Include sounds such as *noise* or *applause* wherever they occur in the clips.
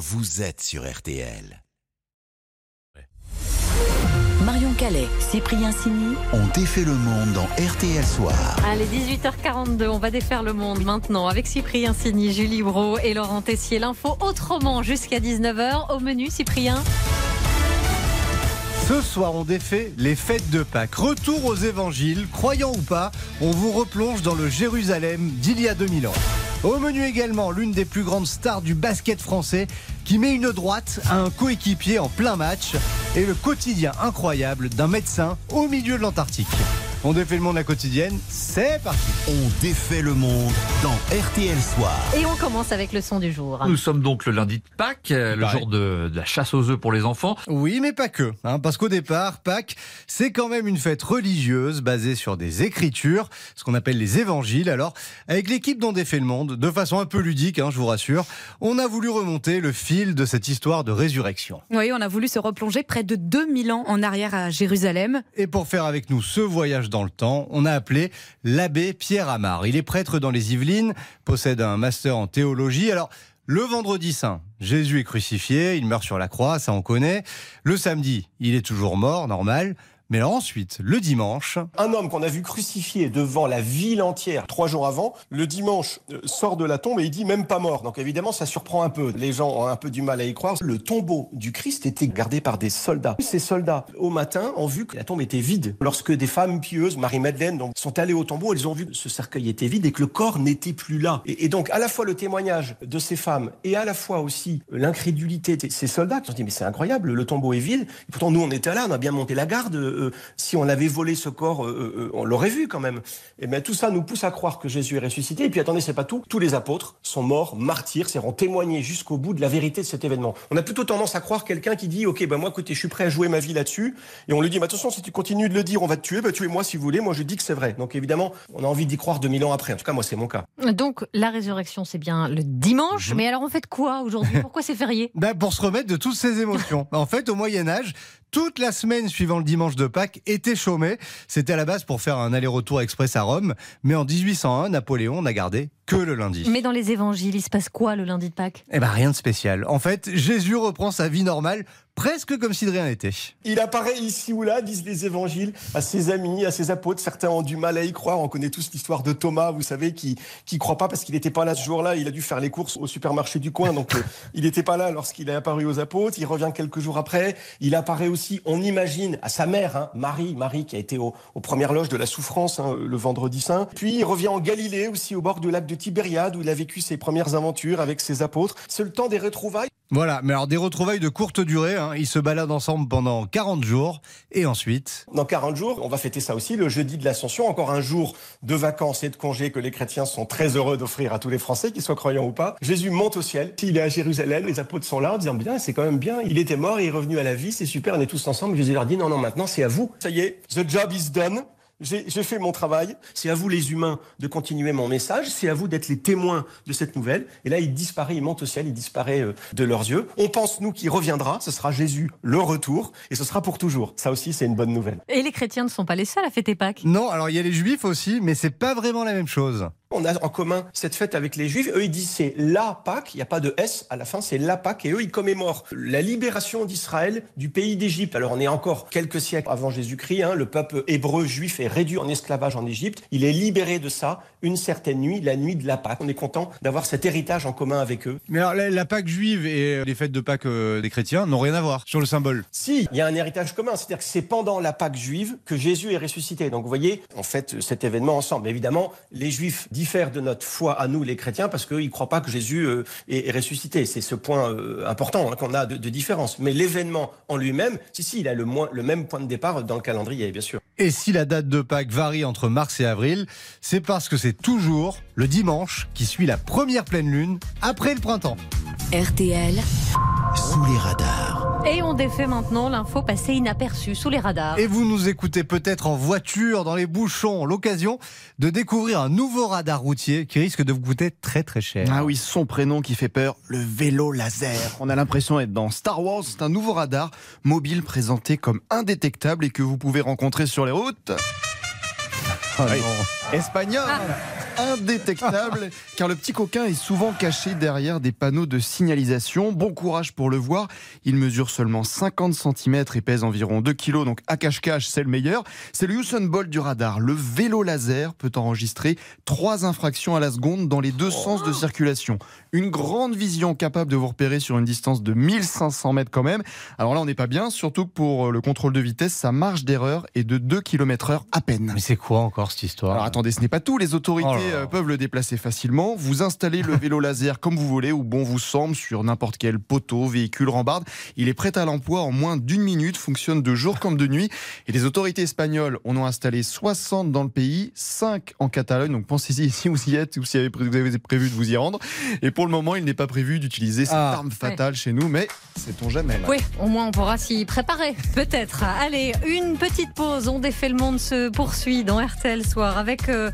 vous êtes sur RTL. Marion Calais, Cyprien Sini. On défait le monde dans RTL Soir. Allez, 18h42, on va défaire le monde maintenant avec Cyprien Sini, Julie Bro et Laurent Tessier. L'info autrement jusqu'à 19h. Au menu, Cyprien. Ce soir, on défait les fêtes de Pâques. Retour aux évangiles, croyant ou pas, on vous replonge dans le Jérusalem d'il y a 2000 ans. Au menu également, l'une des plus grandes stars du basket français qui met une droite à un coéquipier en plein match et le quotidien incroyable d'un médecin au milieu de l'Antarctique. On défait le monde la quotidienne, c'est parti. On défait le monde dans RTL Soir. Et on commence avec le son du jour. Nous sommes donc le lundi de Pâques, euh, le Pareil. jour de, de la chasse aux œufs pour les enfants. Oui, mais pas que. hein, parce qu'au départ, Pâques, c'est quand même une fête religieuse basée sur des écritures, ce qu'on appelle les évangiles. Alors, avec l'équipe dont défait le monde, de façon un peu ludique, hein, je vous rassure, on a voulu remonter le fil de cette histoire de résurrection. Oui, on a voulu se replonger près de 2000 ans en arrière à Jérusalem. Et pour faire avec nous ce voyage dans le temps, on a appelé l'abbé Pierre Amar. Il est prêtre dans les Yvelines, possède un master en théologie. Alors, le vendredi saint, Jésus est crucifié, il meurt sur la croix, ça on connaît. Le samedi, il est toujours mort, normal. Mais alors ensuite, le dimanche, Un homme qu'on a vu crucifié devant la ville entière trois jours avant, le dimanche euh, sort de la tombe et il dit même pas mort. Donc évidemment, ça surprend un peu. Les gens ont un peu du mal à y croire. Le tombeau du Christ était gardé par des soldats. Ces soldats, au matin, ont vu que la tombe était vide. Lorsque des femmes pieuses, Marie-Madeleine, sont allées au tombeau, elles ont vu que ce cercueil était vide et que le corps n'était plus là. Et, donc, à la fois le témoignage de ces femmes et à la fois aussi l'incrédulité de ces soldats qui se sont dit, mais c'est incroyable, le tombeau est vide. Pourtant, nous, on était là, on a bien monté la garde. Euh, si on avait volé ce corps, euh, euh, on l'aurait vu quand même. Et bien tout ça nous pousse à croire que Jésus est ressuscité. Et puis attendez, c'est pas tout. Tous les apôtres sont morts, martyrs, c'est ont témoigné jusqu'au bout de la vérité de cet événement. On a plutôt tendance à croire quelqu'un qui dit, ok, ben moi, écoutez, je suis prêt à jouer ma vie là-dessus. Et on lui dit, mais attention, si tu continues de le dire, on va te tuer. Ben tuez-moi si vous voulez. Moi, je dis que c'est vrai. Donc évidemment, on a envie d'y croire 2000 ans après. En tout cas, moi, c'est mon cas. Donc, la résurrection, c'est bien le dimanche. Mais alors, on fait quoi aujourd'hui? Pourquoi c'est férié? Ben, pour se remettre de toutes ces émotions. *laughs* en fait, au Moyen Âge, toute la semaine suivant le dimanche de Pâques était chômée. C'était à la base pour faire un aller-retour express à Rome. Mais en 1801, Napoléon n'a gardé que le lundi. Mais dans les évangiles, il se passe quoi le lundi de Pâques? Eh ben rien de spécial. En fait, Jésus reprend sa vie normale, presque comme si de rien n'était. Il apparaît ici ou là, disent les évangiles, à ses amis, à ses apôtres. Certains ont du mal à y croire. On connaît tous l'histoire de Thomas, vous savez, qui qui croit pas parce qu'il n'était pas là ce jour-là. Il a dû faire les courses au supermarché du coin, donc euh, il n'était pas là lorsqu'il est apparu aux apôtres. Il revient quelques jours après. Il apparaît aussi, on imagine, à sa mère, hein, Marie, Marie qui a été au- aux premières loges de la souffrance hein, le vendredi saint. Puis il revient en Galilée aussi, au bord du lac de Tibériade, où il a vécu ses premières aventures avec ses apôtres. C'est le temps des retrouvailles. Voilà, mais alors des retrouvailles de courte durée. hein. Ils se baladent ensemble pendant 40 jours. Et ensuite, Dans 40 jours, on va fêter ça aussi, le jeudi de l'Ascension, encore un jour de vacances et de congés que les chrétiens sont très heureux d'offrir à tous les Français, qu'ils soient croyants ou pas. Jésus monte au ciel, il est à Jérusalem, les apôtres sont là en disant bien, c'est quand même bien, il était mort, il est revenu à la vie, c'est super, on est tous ensemble. Jésus leur dit non, non, maintenant c'est à vous. Ça y est, the job is done. J'ai fait mon travail. C'est à vous, les humains, de continuer mon message. C'est à vous d'être les témoins de cette nouvelle. Et là, il disparaît, il monte au ciel, il disparaît euh, de leurs yeux. On pense, nous, qu'il reviendra. Ce sera Jésus, le retour. Et ce sera pour toujours. Ça aussi, c'est une bonne nouvelle. Et les chrétiens ne sont pas les seuls à fêter Pâques. non, alors il y a les juifs aussi, mais c'est pas vraiment la même chose. On a en commun cette fête avec les Juifs. Eux, ils disent c'est la Pâque. Il n'y a pas de S à la fin, c'est la Pâque. Et eux, ils commémorent la libération d'Israël du pays d'Égypte. Alors, on est encore quelques siècles avant Jésus-Christ. hein. Le peuple hébreu juif est réduit en esclavage en Égypte. Il est libéré de ça une certaine nuit, la nuit de la Pâque. On est content d'avoir cet héritage en commun avec eux. Mais alors la, la Pâque juive et les fêtes de Pâques euh, des chrétiens n'ont rien à voir sur le symbole. Si, il y a un héritage commun, c'est-à-dire que c'est pendant la Pâque juive que Jésus est ressuscité. Donc vous voyez, on fête cet événement ensemble. Évidemment, les Juifs diffèrent de notre foi à nous, les chrétiens, parce qu'ils ne croient pas que Jésus euh, est, est ressuscité. C'est ce point euh, important hein, qu'on a de, de différence. Mais l'événement en lui-même, si, si, il a le, moins, le même point de départ dans le calendrier, bien sûr. Et si la date de Pâques varie entre mars et avril, c'est parce que c'est toujours le dimanche qui suit la première pleine lune après le printemps. RTL, Sous les radars. Et on défait maintenant l'info passée inaperçue sous les radars. Et vous nous écoutez peut-être en voiture, dans les bouchons, l'occasion de découvrir un nouveau radar routier qui risque de vous coûter très très cher. Ah oui, son prénom qui fait peur, le vélo laser. On a l'impression d'être dans Star Wars. C'est un nouveau radar mobile présenté comme indétectable et que vous pouvez rencontrer sur les routes Non. espagnoles. Indétectable car le petit coquin est souvent caché derrière des panneaux de signalisation. Bon courage pour le voir. Il mesure seulement 50 cm et pèse environ 2 kg, donc à cache-cache, c'est le meilleur. C'est le Usain Bolt du radar. Le vélo laser peut enregistrer trois infractions à la seconde dans les deux sens de circulation. Une grande vision capable de vous repérer sur une distance de 1500 mètres quand même. Alors là, on n'est pas bien, surtout que pour le contrôle de vitesse, sa marge d'erreur est de 2 km heure à peine. Mais c'est quoi encore cette histoire? Alors attendez, ce n'est pas tout. Les autorités Là. euh, peuvent le déplacer facilement. Vous installez le *laughs* vélo laser comme vous voulez ou bon vous semble sur n'importe quel poteau, véhicule, rambarde. Il est prêt à l'emploi en moins d'une minute, fonctionne de jour comme de nuit. Et les autorités espagnoles en ont installé 60 dans le pays, 5 en Catalogne. Donc pensez-y *laughs* si vous y êtes ou si vous avez prévu de vous y rendre. Et pour le moment, il n'est pas prévu d'utiliser cette Ah. arme fatale chez nous, mais sait-on jamais. là. Oui, au moins on pourra s'y préparer, peut-être. Allez, une petite pause. On défait le monde se poursuit dans RTL Soir avec, euh,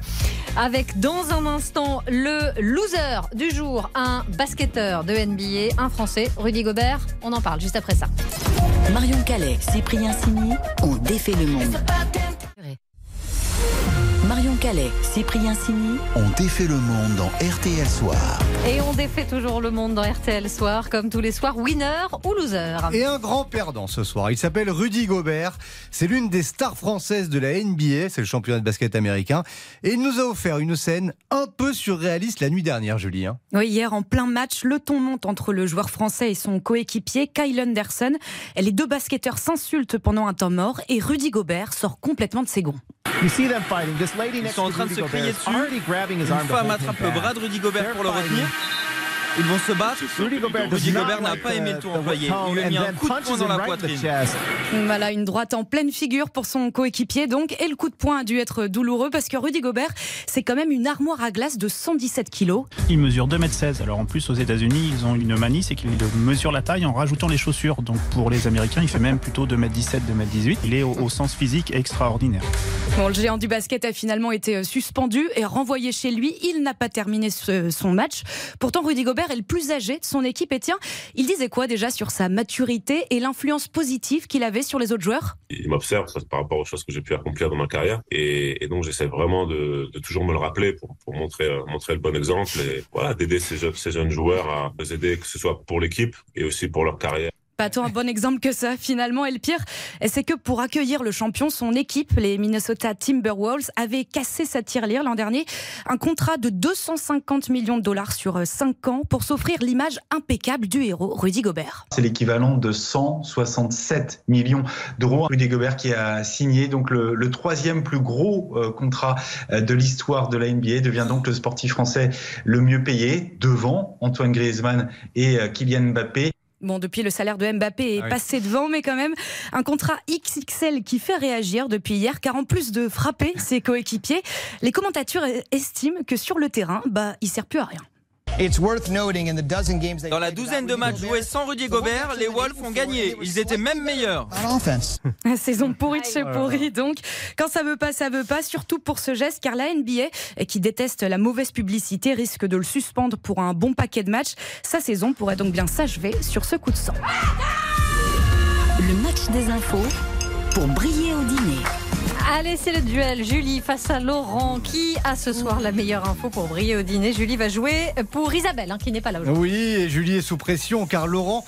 avec dans un instant le loser du jour, un basketteur de NBA, un Français, Rudy Gobert. On en parle juste après ça. Marion Calais, Cyprien Sini ont défait le monde. Calais, Cyprien Sini On défait le monde dans RTL Soir. Et on défait toujours le monde dans RTL Soir, comme tous les soirs, winner ou loser. Et un grand perdant ce soir. Il s'appelle Rudy Gobert. C'est l'une des stars françaises de la NBA. C'est le championnat de basket américain. Et il nous a offert une scène un peu surréaliste la nuit dernière, Julie. hein. Oui, hier, en plein match, le ton monte entre le joueur français et son coéquipier, Kyle Anderson. Et les deux basketteurs s'insultent pendant un temps mort et Rudy Gobert sort complètement de ses gonds. Sont en train de se crier dessus. Une femme attrape le bras de Rudy Gobert pour le retenir. Ils vont se battre. Rudy Gobert n'a pas aimé le ton employé. Il lui a mis un coup de poing dans la poitrine. Voilà, une droite en pleine figure pour son coéquipier donc. Et le coup de poing a dû être douloureux parce que Rudy Gobert, c'est quand même une armoire à glace de 117 kilos. Il mesure 2m16. Alors en plus, aux États-Unis, ils ont une manie, c'est qu'ils mesurent la taille en rajoutant les chaussures. Donc pour les Américains, il fait même plutôt 2m17, 2m18. Il est au, au sens physique extraordinaire. Le géant du basket a finalement été euh, suspendu et renvoyé chez lui. Il n'a pas terminé son match. Pourtant, Rudy Gobert est le plus âgé de son équipe. Et tiens, il disait quoi déjà sur sa maturité et l'influence positive qu'il avait sur les autres joueurs? Il m'observe par rapport aux choses que j'ai pu accomplir dans ma carrière et, donc j'essaie vraiment de, toujours me le rappeler pour, montrer euh, montrer le bon exemple et voilà d'aider ces, ces jeunes joueurs à les aider que ce soit pour l'équipe et aussi pour leur carrière. Pas tant un bon exemple que ça, finalement. Et le pire, c'est que pour accueillir le champion, son équipe, les Minnesota Timberwolves, avait cassé sa tirelire l'an dernier. Un contrat de 250 millions de dollars sur 5 ans pour s'offrir l'image impeccable du héros, Rudy Gobert. C'est l'équivalent de 167 millions d'euros. Rudy Gobert qui a signé donc le, troisième plus gros euh, contrat euh, de l'histoire de la NBA devient donc le sportif français le mieux payé devant Antoine Griezmann et euh, Kylian Mbappé. Bon, depuis le salaire de Mbappé est Ah oui. passé devant, mais quand même, un contrat XXL qui fait réagir depuis hier, car en plus de frapper ses coéquipiers, les commentateurs estiment que sur le terrain, bah, il sert plus à rien. Dans la douzaine de matchs joués sans Rudy Gobert, les Wolves ont gagné. Ils étaient même meilleurs. *laughs* Saison pourrie de chez pourri, donc. Quand ça veut pas, ça veut pas, surtout pour ce geste, car la NBA, qui déteste la mauvaise publicité, risque de le suspendre pour un bon paquet de matchs. Sa saison pourrait donc bien s'achever sur ce coup de sang. Le match des infos pour briller au dîner. Allez, c'est le duel. Julie face à Laurent. Qui a ce soir la meilleure info pour briller au dîner? Julie va jouer pour Isabelle, hein, qui n'est pas là aujourd'hui. Oui, et Julie est sous pression car Laurent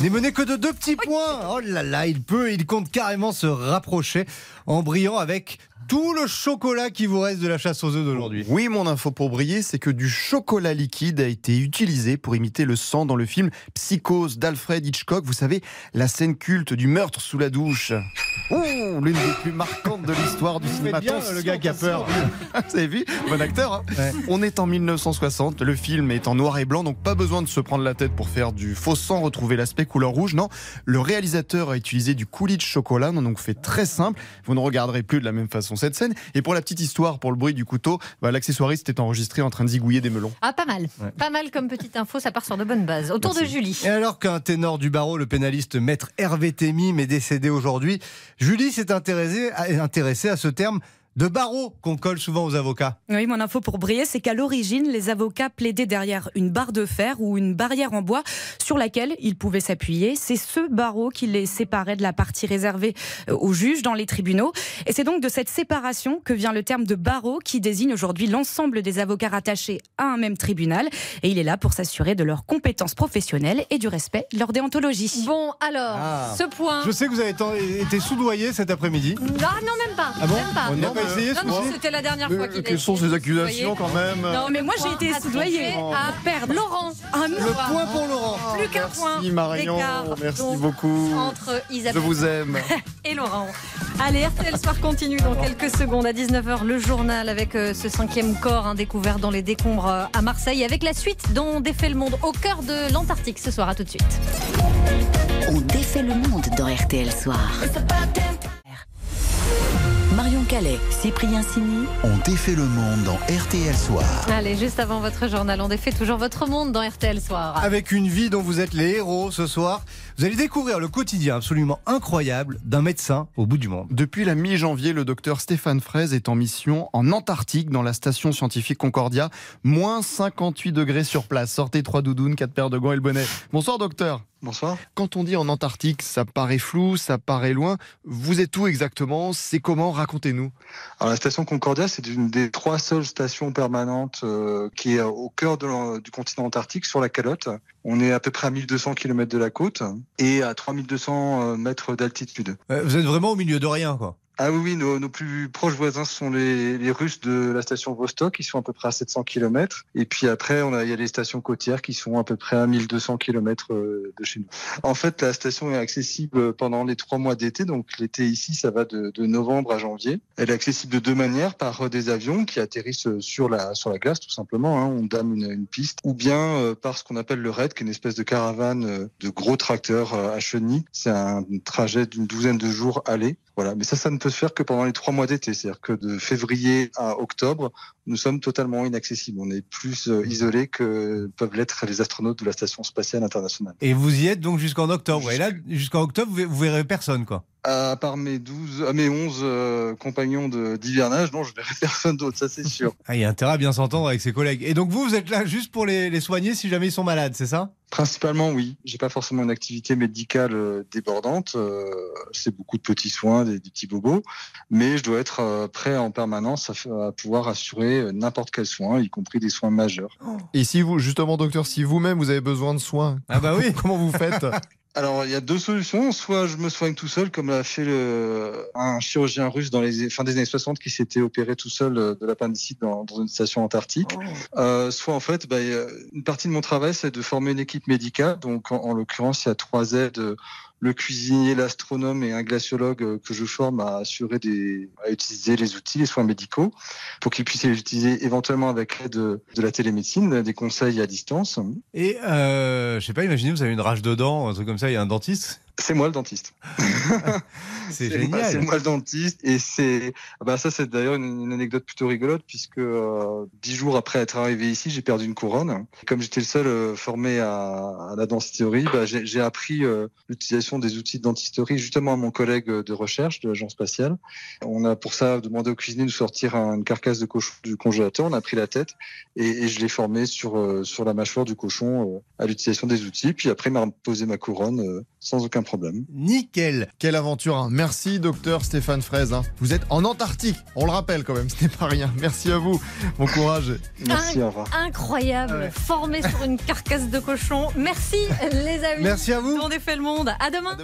n'est mené que de deux petits points. Oh là là, il peut, il compte carrément se rapprocher en brillant avec tout le chocolat qui vous reste de la chasse aux œufs d'aujourd'hui. Oui, mon info pour briller, c'est que du chocolat liquide a été utilisé pour imiter le sang dans le film Psychose d'Alfred Hitchcock. Vous savez, la scène culte du meurtre sous la douche. Ouh, l'une des plus marquantes de l'histoire du cinéma. bien, le gars qui a peur. *laughs* Vous avez vu Bon acteur. hein On est en 1960. Le film est en noir et blanc, donc pas besoin de se prendre la tête pour faire du faux sang, retrouver l'aspect couleur rouge. Non, le réalisateur a utilisé du coulis de chocolat, donc fait très simple. Vous ne regarderez plus de la même façon cette scène. Et pour la petite histoire, pour le bruit du couteau, bah, l'accessoiriste est enregistré en train de zigouiller des melons. Ah, pas mal. Pas mal comme petite info, ça part sur de bonnes bases. Autour de Julie. Et alors qu'un ténor du barreau, le pénaliste maître Hervé Temim, est décédé aujourd'hui, Julie s'est intéressée à, intéressée à ce terme de barreaux qu'on colle souvent aux avocats. Oui, mon info pour briller, c'est qu'à l'origine, les avocats plaidaient derrière une barre de fer ou une barrière en bois sur laquelle ils pouvaient s'appuyer. C'est ce barreau qui les séparait de la partie réservée euh, aux juges dans les tribunaux. Et c'est donc de cette séparation que vient le terme de barreau qui désigne aujourd'hui l'ensemble des avocats rattachés à un même tribunal. Et il est là pour s'assurer de leurs compétences professionnelles et du respect de leur déontologie. Bon, alors, Ah. ce point. Je sais que vous avez été- été soudoyé cet après-midi. Ah non, même pas. Ah bon même pas. Pas essayé ce Non, non, c'était la dernière fois qu'il a Quelles sont ces accusations quand même Non, mais moi, j'ai été soudoyée. à perdre. Laurent. Non Le point pour Laurent. Plus qu'un point. Merci Marion, merci beaucoup. Entre Je Isabelle vous aime. *laughs* et Laurent. Allez, RTL Soir continue dans quelques secondes. À 19h, le journal avec euh, ce cinquième corps hein, découvert dans les décombres euh, à Marseille. Avec la suite dont défait le monde au cœur de l'Antarctique ce soir. À tout de suite. On défait le monde dans RTL Soir. Marion Calais, Cyprien Sini. On défait le monde dans RTL Soir. Allez, juste avant votre journal, on défait toujours votre monde dans RTL Soir. Avec une vie dont vous êtes les héros ce soir, vous allez découvrir le quotidien absolument incroyable d'un médecin au bout du monde. Depuis la mi-janvier, le docteur Stéphane Fraise est en mission en Antarctique dans la station scientifique Concordia. Moins 58 degrés sur place. Sortez trois doudounes, quatre paires de gants et le bonnet. Bonsoir docteur. Bonsoir. Quand on dit en Antarctique, ça paraît flou, ça paraît loin. Vous êtes où exactement? C'est comment? Racontez-nous. Alors la station Concordia, c'est une des trois seules stations permanentes euh, qui est au cœur de du continent antarctique, sur la calotte. On est à peu près à 1200 km de la côte et à 3200 euh, mètres d'altitude. Euh, Vous êtes vraiment au milieu de rien, quoi. Ah oui, nos, nos plus proches voisins sont les, les Russes de la station Vostok, qui sont à peu près à 700 km. Et puis après, on a, il y a les stations côtières qui sont à peu près à 1200 km euh, de chez nous. En fait, la station est accessible pendant les trois mois d'été. Donc l'été ici, ça va de, de novembre à janvier. Elle est accessible de deux manières, par euh, des avions qui atterrissent sur la, sur la glace, tout simplement. Hein. On dame une, une piste. Ou bien euh, par ce qu'on appelle le RAID, qui est une espèce de caravane de gros tracteurs à chenilles. C'est un trajet d'une douzaine de jours aller. Voilà, mais ça, ça ne peut se faire que pendant les trois mois d'été. C'est-à-dire que de février à octobre, nous sommes totalement inaccessibles. On est plus euh, isolés que peuvent l'être les astronautes de la Station spatiale internationale. Et vous y êtes donc jusqu'en octobre. Et là, jusqu'en octobre, vous verrez personne, quoi. À part mes 12, à mes 11 euh, compagnons d'hivernage, non, je verrai *laughs* personne d'autre, ça c'est sûr. Ah, il y a intérêt à bien s'entendre avec ses collègues. Et donc vous, vous êtes là juste pour les, les soigner si jamais ils sont malades, c'est ça? Principalement, oui. J'ai pas forcément une activité médicale euh, débordante. euh, c'est beaucoup de petits soins, des, des petits bobos. Mais je dois être euh, prêt en permanence à pouvoir assurer euh, n'importe quel soin, y compris des soins majeurs. Et si vous, justement docteur, si vous-même vous avez besoin de soins, ah bah oui. *laughs* comment vous faites? *laughs* Alors, il y a deux solutions. Soit je me soigne tout seul, comme l'a fait le, un chirurgien russe dans les fins des années 60 qui s'était opéré tout seul euh, de l'appendicite dans, dans une station antarctique. Euh, soit en fait, bah, une partie de mon travail, c'est de former une équipe médicale. Donc, en, en l'occurrence, il y a trois aides. Le cuisinier, l'astronome et un glaciologue euh, que je forme à assurer des, à utiliser les outils, les soins médicaux, pour qu'ils puissent les utiliser éventuellement avec l'aide de, de la télémédecine, des conseils à distance. Et euh, je sais pas, imaginez, vous avez une rage de dents, un truc comme ça, il y a un dentiste. C'est moi le dentiste. *laughs* C'est génial. C'est moi le dentiste et c'est ah bah ça c'est d'ailleurs une, une anecdote plutôt rigolote puisque euh, dix jours après être arrivé ici j'ai perdu une couronne. Comme j'étais le seul euh, formé à, à la dentisterie, bah, j'ai appris euh, l'utilisation des outils de dentisterie justement à mon collègue de recherche de l'agence spatiale. On a pour ça demandé au cuisinier de sortir un- une carcasse de cochon du congélateur. On a pris la tête et, et je l'ai formé sur sur la mâchoire du cochon à l'utilisation des outils. Puis après il m'a posé ma couronne sans aucun problème. Nickel. Quelle aventure. hein. Merci, docteur Stéphane Fraise. hein. Vous êtes en Antarctique. On le rappelle quand même, *laughs* ce n'est pas rien. Merci à vous. Bon courage. Merci, au revoir. Incroyable, formé sur une carcasse de cochon. Merci les amis. Merci à vous. On défait le monde. À demain.